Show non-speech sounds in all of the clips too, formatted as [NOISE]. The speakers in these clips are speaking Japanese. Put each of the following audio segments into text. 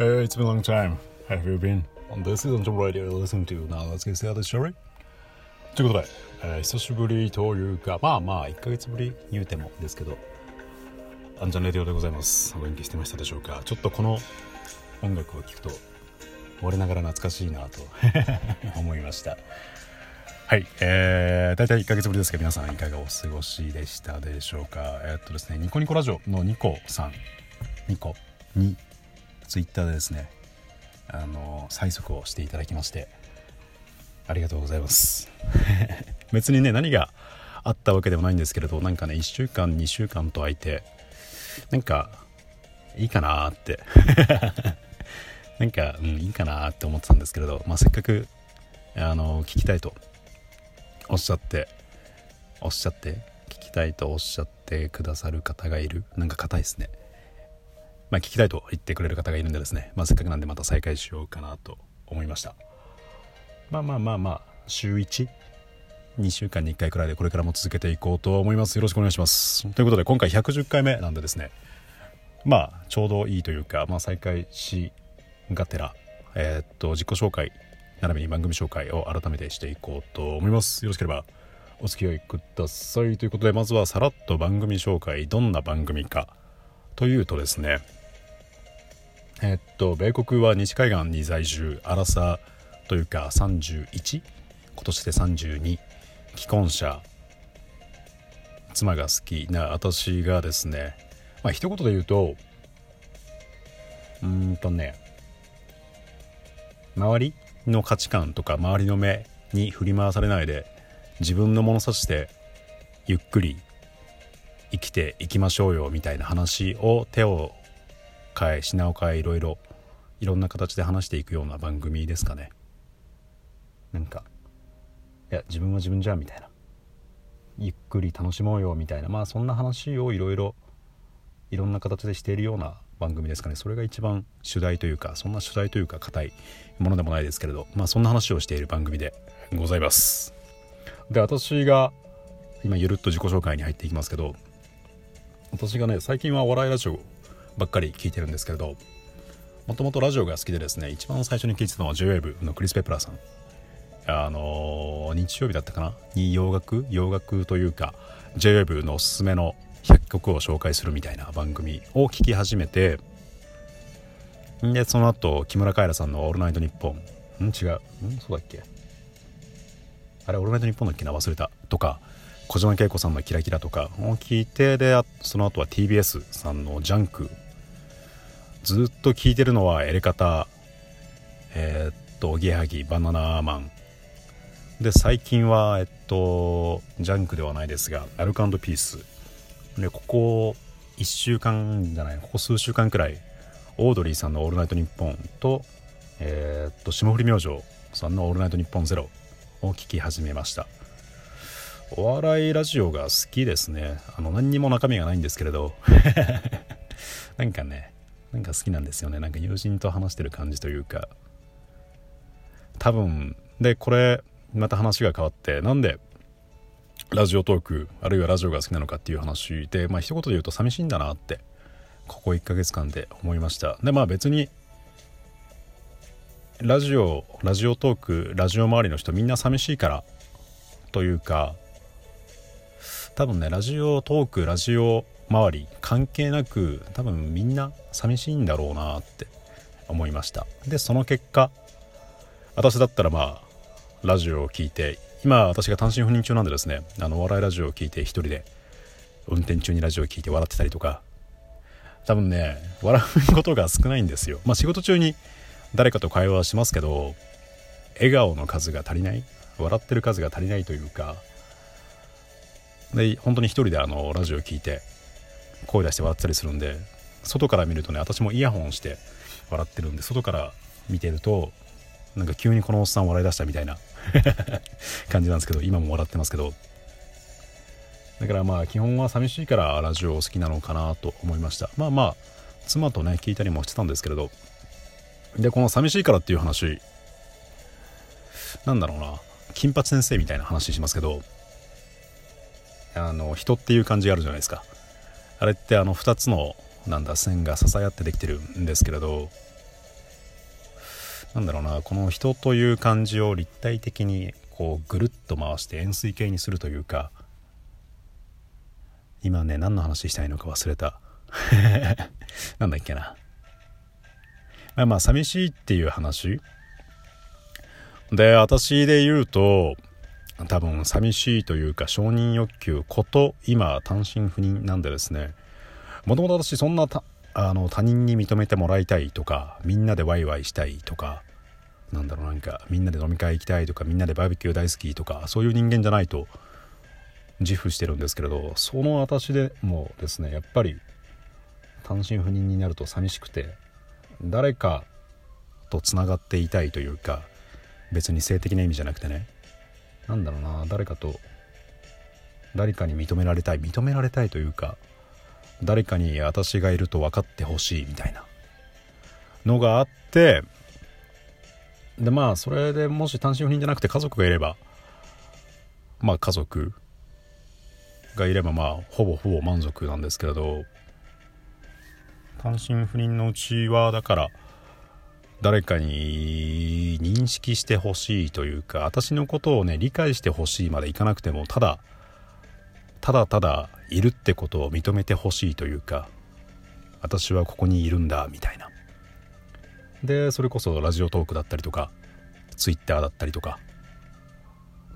Hey, it's been a long time. Have you been? on this is on the radio listening to Now Let's Get Started Story? ということで、えー久しぶりというか、まあまあ、1ヶ月ぶり言うてもですけど、アンジャンレディオでございます。お元気してましたでしょうかちょっとこの音楽を聴くと、我ながら懐かしいなと思いました。はい、えー、大体1ヶ月ぶりですけど、皆さんいかがお過ごしでしたでしょうかえーっとですね、ニコニコラジオのニコさん、ニコに、ツイッターでですね、あの、催促をしていただきまして、ありがとうございます。[LAUGHS] 別にね、何があったわけでもないんですけれど、なんかね、1週間、2週間と空いて、なんか、いいかなって。[LAUGHS] なんか、うん、いいかなって思ってたんですけれど、まあ、せっかく、あの、聞きたいとおっしゃって、おっしゃって、聞きたいとおっしゃってくださる方がいる。なんか硬いですね。まあ、聞きたいと言ってくれる方がいるんでですね、まあ、せっかくなんでまた再開しようかなと思いました。まあまあまあまあ、週 1?2 週間に1回くらいでこれからも続けていこうと思います。よろしくお願いします。ということで、今回110回目なんでですね、まあ、ちょうどいいというか、まあ、再開しがてら、えーっと、自己紹介、並びに番組紹介を改めてしていこうと思います。よろしければお付き合いください。ということで、まずはさらっと番組紹介、どんな番組かというとですね、えっと、米国は西海岸に在住、アラサーというか 31? 今年で32、既婚者、妻が好きな私がですね、まあ一言で言うと、うんとね、周りの価値観とか周りの目に振り回されないで自分の物差しでゆっくり生きていきましょうよみたいな話を手を変え品を変えいろいろいろんな形で話していくような番組ですかね。なんかいや自分は自分じゃみたいな。ゆっくり楽しもうよみたいな。まあそんな話をいろいろいろんな形でしているような番組ですかね。それが一番主題というかそんな主題というか硬いものでもないですけれどまあそんな話をしている番組でございます。で私が今ゆるっと自己紹介に入っていきますけど私がね最近はお笑いラジオばっかり聞いてるんですけれどもともとラジオが好きでですね一番最初に聞いてたのは JWAVE のクリス・ペプラーさん。あのー日曜日だったかな？に洋楽？洋楽というか JWAVE のおすすめの100曲を紹介するみたいな番組を聞き始めてでその後木村カエラさんの「オールナイトニッポン」ん？違う。ん？そうだっけ？あれ「オールナイトニッポン」だっけな？忘れた。とか小島慶子さんの「キラキラ」とかを聞いてでその後は TBS さんの「ジャンク」ずっと聞いてるのはエレ片えーっとおぎやはぎバナナマン。で最近はえっとジャンクではないですがアルカンドピース。でここ1週間じゃないここ数週間くらいオードリーさんの「オールナイトニッポン」とえーっと霜降り明星さんの「オールナイトニッポンゼロを聞き始めました。お笑いラジオが好きですね。あの何にも中身がないんですけれど。[LAUGHS] なんかねなんか好きなんですよね。なんか友人と話してる感じというか。多分でこれまた話が変わってなんでラジオトークあるいはラジオが好きなのかっていう話でまあ一言で言うと寂しいんだなってここ1ヶ月間で思いました。でまあ別にラジオラジオトークラジオ周りの人みんな寂しいからというか多分ねラジオトークラジオ周り関係なく多分みんな寂しいんだろうなって思いました。でその結果私だったらまあラジオを聞いて今私が単身赴任中なんでですねあのお笑いラジオを聞いて一人で運転中にラジオを聞いて笑ってたりとか多分ね笑うことが少ないんですよ。まあ仕事中に誰かと会話はしますけど笑顔の数が足りない笑ってる数が足りないというかで本当に一人であのラジオを聞いて声出して笑ったりするんで外から見るとね私もイヤホンして笑ってるんで外から見てるとなんか急にこのおっさん笑い出したみたいな [LAUGHS] 感じなんですけど今も笑ってますけど。だからまあ基本は寂しいからラジオ好きなのかなと思いました。まあまあ妻とね聞いたりもしてたんですけれど。でこの寂しいからっていう話なんだろうな金八先生みたいな話しますけど。あの人っていう感じがあるじゃないですか。あれってあの2つのなんだ線が支え合ってできてるんですけれどなんだろうなこの人という感じを立体的にこうぐるっと回して円錐形にするというか今ね何の話したいのか忘れた。[LAUGHS] なんだっけな。まあまあ寂しいっていう話。で私で言うと多分寂しいというか承認欲求こと今単身赴任なんでですねもともと私そんなあの他人に認めてもらいたいとかみんなでワイワイしたいとかなんだろうなんかみんなで飲み会行きたいとかみんなでバーベキュー大好きとかそういう人間じゃないと自負してるんですけれどその私でもですねやっぱり単身赴任になると寂しくて誰かとつながっていたいというか別に性的な意味じゃなくてねなんだろうな誰かと誰かに認められたい認められたいというか誰かに私がいると分かってほしいみたいなのがあってでまあそれでもし単身赴任じゃなくて家族がいればまあ家族がいればまあほぼほぼ満足なんですけれど。単身赴任のうちはだから誰かに認識してほしいというか私のことをね理解してほしいまでいかなくてもただただただいるってことを認めてほしいというか私はここにいるんだみたいな。でそれこそラジオトークだったりとかツイッターだったりとか。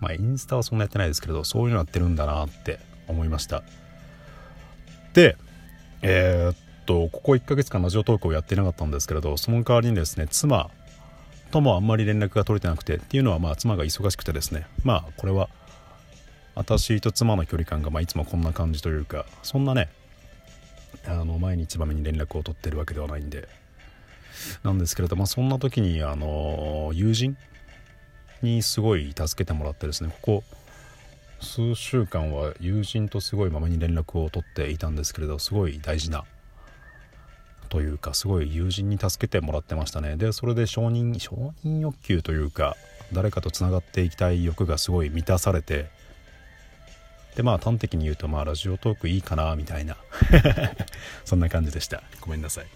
まあインスタはそんなやってないですけれどそういうのやってるんだなって思いました。でえー、っとここ1ヶ月間ラジオトークをやってなかったんですけれどその代わりにですね妻ともあんまり連絡が取れてなくてっていうのはまあ妻が忙しくてですねまあこれは私と妻の距離感がまあいつもこんな感じというかそんなねあの毎日まめに連絡を取ってるわけではないんでなんですけれどもそんな時にあの友人にすごい助けてもらってですねここ数週間は友人とすごいまめに連絡を取っていたんですけれどすごい大事なというかすごい友人に助けてもらってましたね。でそれで承認承認欲求というか誰かとつながっていきたい欲がすごい満たされてでまあ端的に言うとまあラジオトークいいかなみたいな。[LAUGHS] そんな感じでした。ごめんなさい。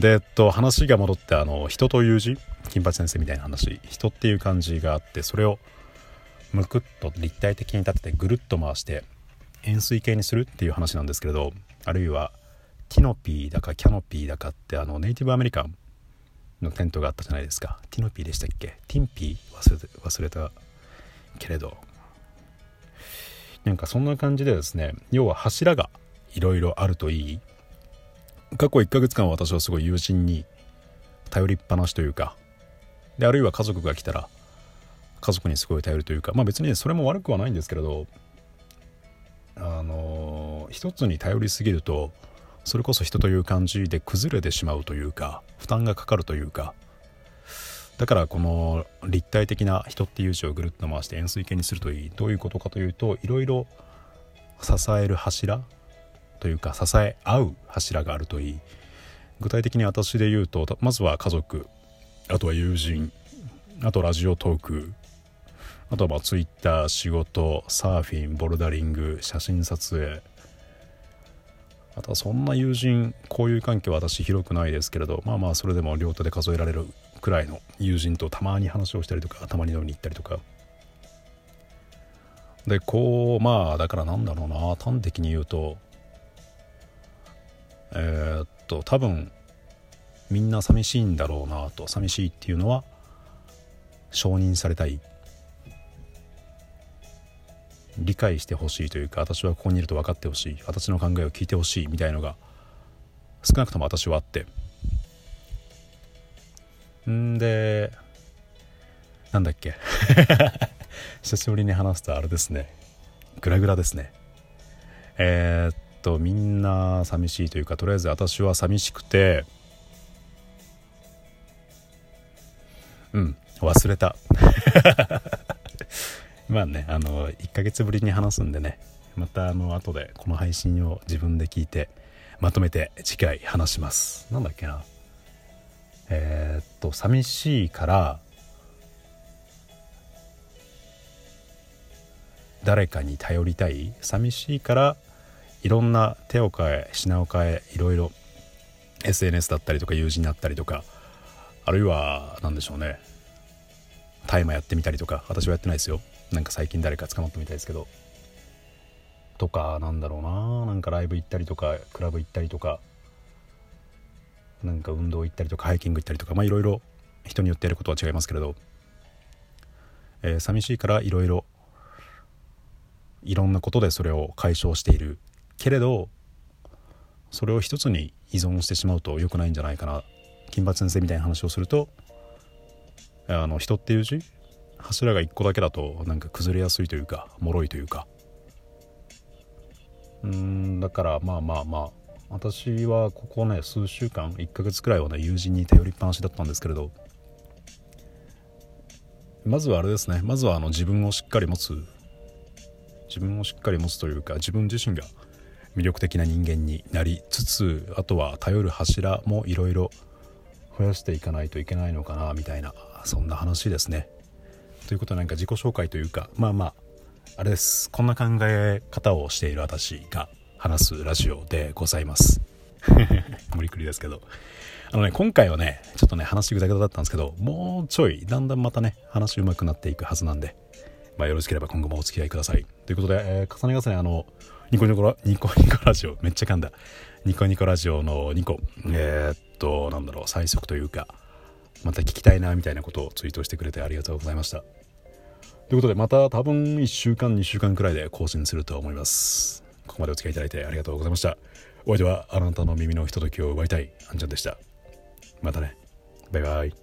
でえっと話が戻ってあの人という字金八先生みたいな話。人っていう感じがあってそれをむくっと立体的に立ててぐるっと回して円錐形にするっていう話なんですけれどあるいはティノピーだかキャノピーだかってあのネイティブアメリカンのテントがあったじゃないですか。ティノピーでしたっけ？ティンピー忘れ忘れたけれど。なんかそんな感じでですね要は柱がいろいろあるといい。過去1ヶ月間私はすごい友人に頼りっぱなしというか。であるいは家族が来たら家族にすごい頼るというか。まあ別にそれも悪くはないんですけれど。あのー、一つに頼りすぎるとそれこそ人という感じで崩れてしまうというか負担がかかるというか。だからこの立体的な人っていう字をぐるっと回して円錐形にするといい。どういうことかというといろいろ支える柱というか支え合う柱があるといい。具体的に私で言うとまずは家族あとは友人あとラジオトークあとはまあツイッター仕事サーフィンボルダリング写真撮影あとはそんな友人交友関係は私広くないですけれどまあまあそれでも両手で数えられるくらいの友人とたまに話をしたりとかたまに飲みに行ったりとか。でこうまあだからなんだろうな端的に言うとえー、っと多分みんな寂しいんだろうなと寂しいっていうのは承認されたい理解してほしいというか私はここにいると分かってほしい私の考えを聞いてほしいみたいのが少なくとも私はあって。んでなんだっけ。[LAUGHS] 久しぶりに話すとあれですね。グラグラですね。えー、っとみんな寂しいというかとりあえず私は寂しくてうん忘れた。[LAUGHS] まあねあの1ヶ月ぶりに話すんでねまたあの後でこの配信を自分で聞いてまとめて次回話します。なんだっけな。えー、っと寂しいから誰かに頼りたい？寂しいからいろんな手を変え品を変えいろいろ SNS だったりとか友人だったりとかあるいは何でしょうね。大麻やってみたりとか私はやってないですよ。なんか最近誰か捕まったみたいですけど。とかなんだろうな。なんかライブ行ったりとかクラブ行ったりとか。なんか運動行ったりとかハイキング行ったりとか。まあいろいろ人によってやることは違いますけれど、えー、寂しいからいろいろいろんなことでそれを解消しているけれどそれを一つに依存してしまうと良くないんじゃないかな。金八先生みたいな話をするとあの人っていう字？柱が1個だけだとなんか崩れやすいというか脆いというか。うんだからまあまあまあ。私はここね数週間1ヶ月くらいはね友人に頼りっぱなしだったんですけれど。まずはあれですね。まずはあの自分をしっかり持つ。自分をしっかり持つというか自分自身が魅力的な人間になりつつあとは頼る柱もいろいろ増やしていかないといけないのかなみたいな。そんな話ですね。ということでなんか自己紹介というかまあまああれですこんな考え方をしている私が話すラジオでございます。[LAUGHS] 無理くりですけど。あのね、今回はね、ちょっとね、話ぐだぐだだったんですけど、もうちょい、だんだんまたね、話上手くなっていくはずなんで、まあ、よろしければ今後もお付き合いください。ということで、えー、重ね重ね、あの、ニコニコラ、ニコ [LAUGHS] ニコラジオ、めっちゃ噛んだ。ニコニコラジオのニコ、えー、っと、なんだろう、最速というか、また聞きたいな、みたいなことをツイートしてくれてありがとうございました。ということで、また多分1週間、2週間くらいで更新すると思います。ここまでお付き合いいただいてありがとうございました。お相手はあなたの耳のひとときを奪いたい、アンちゃんでした。またね。バイバイ。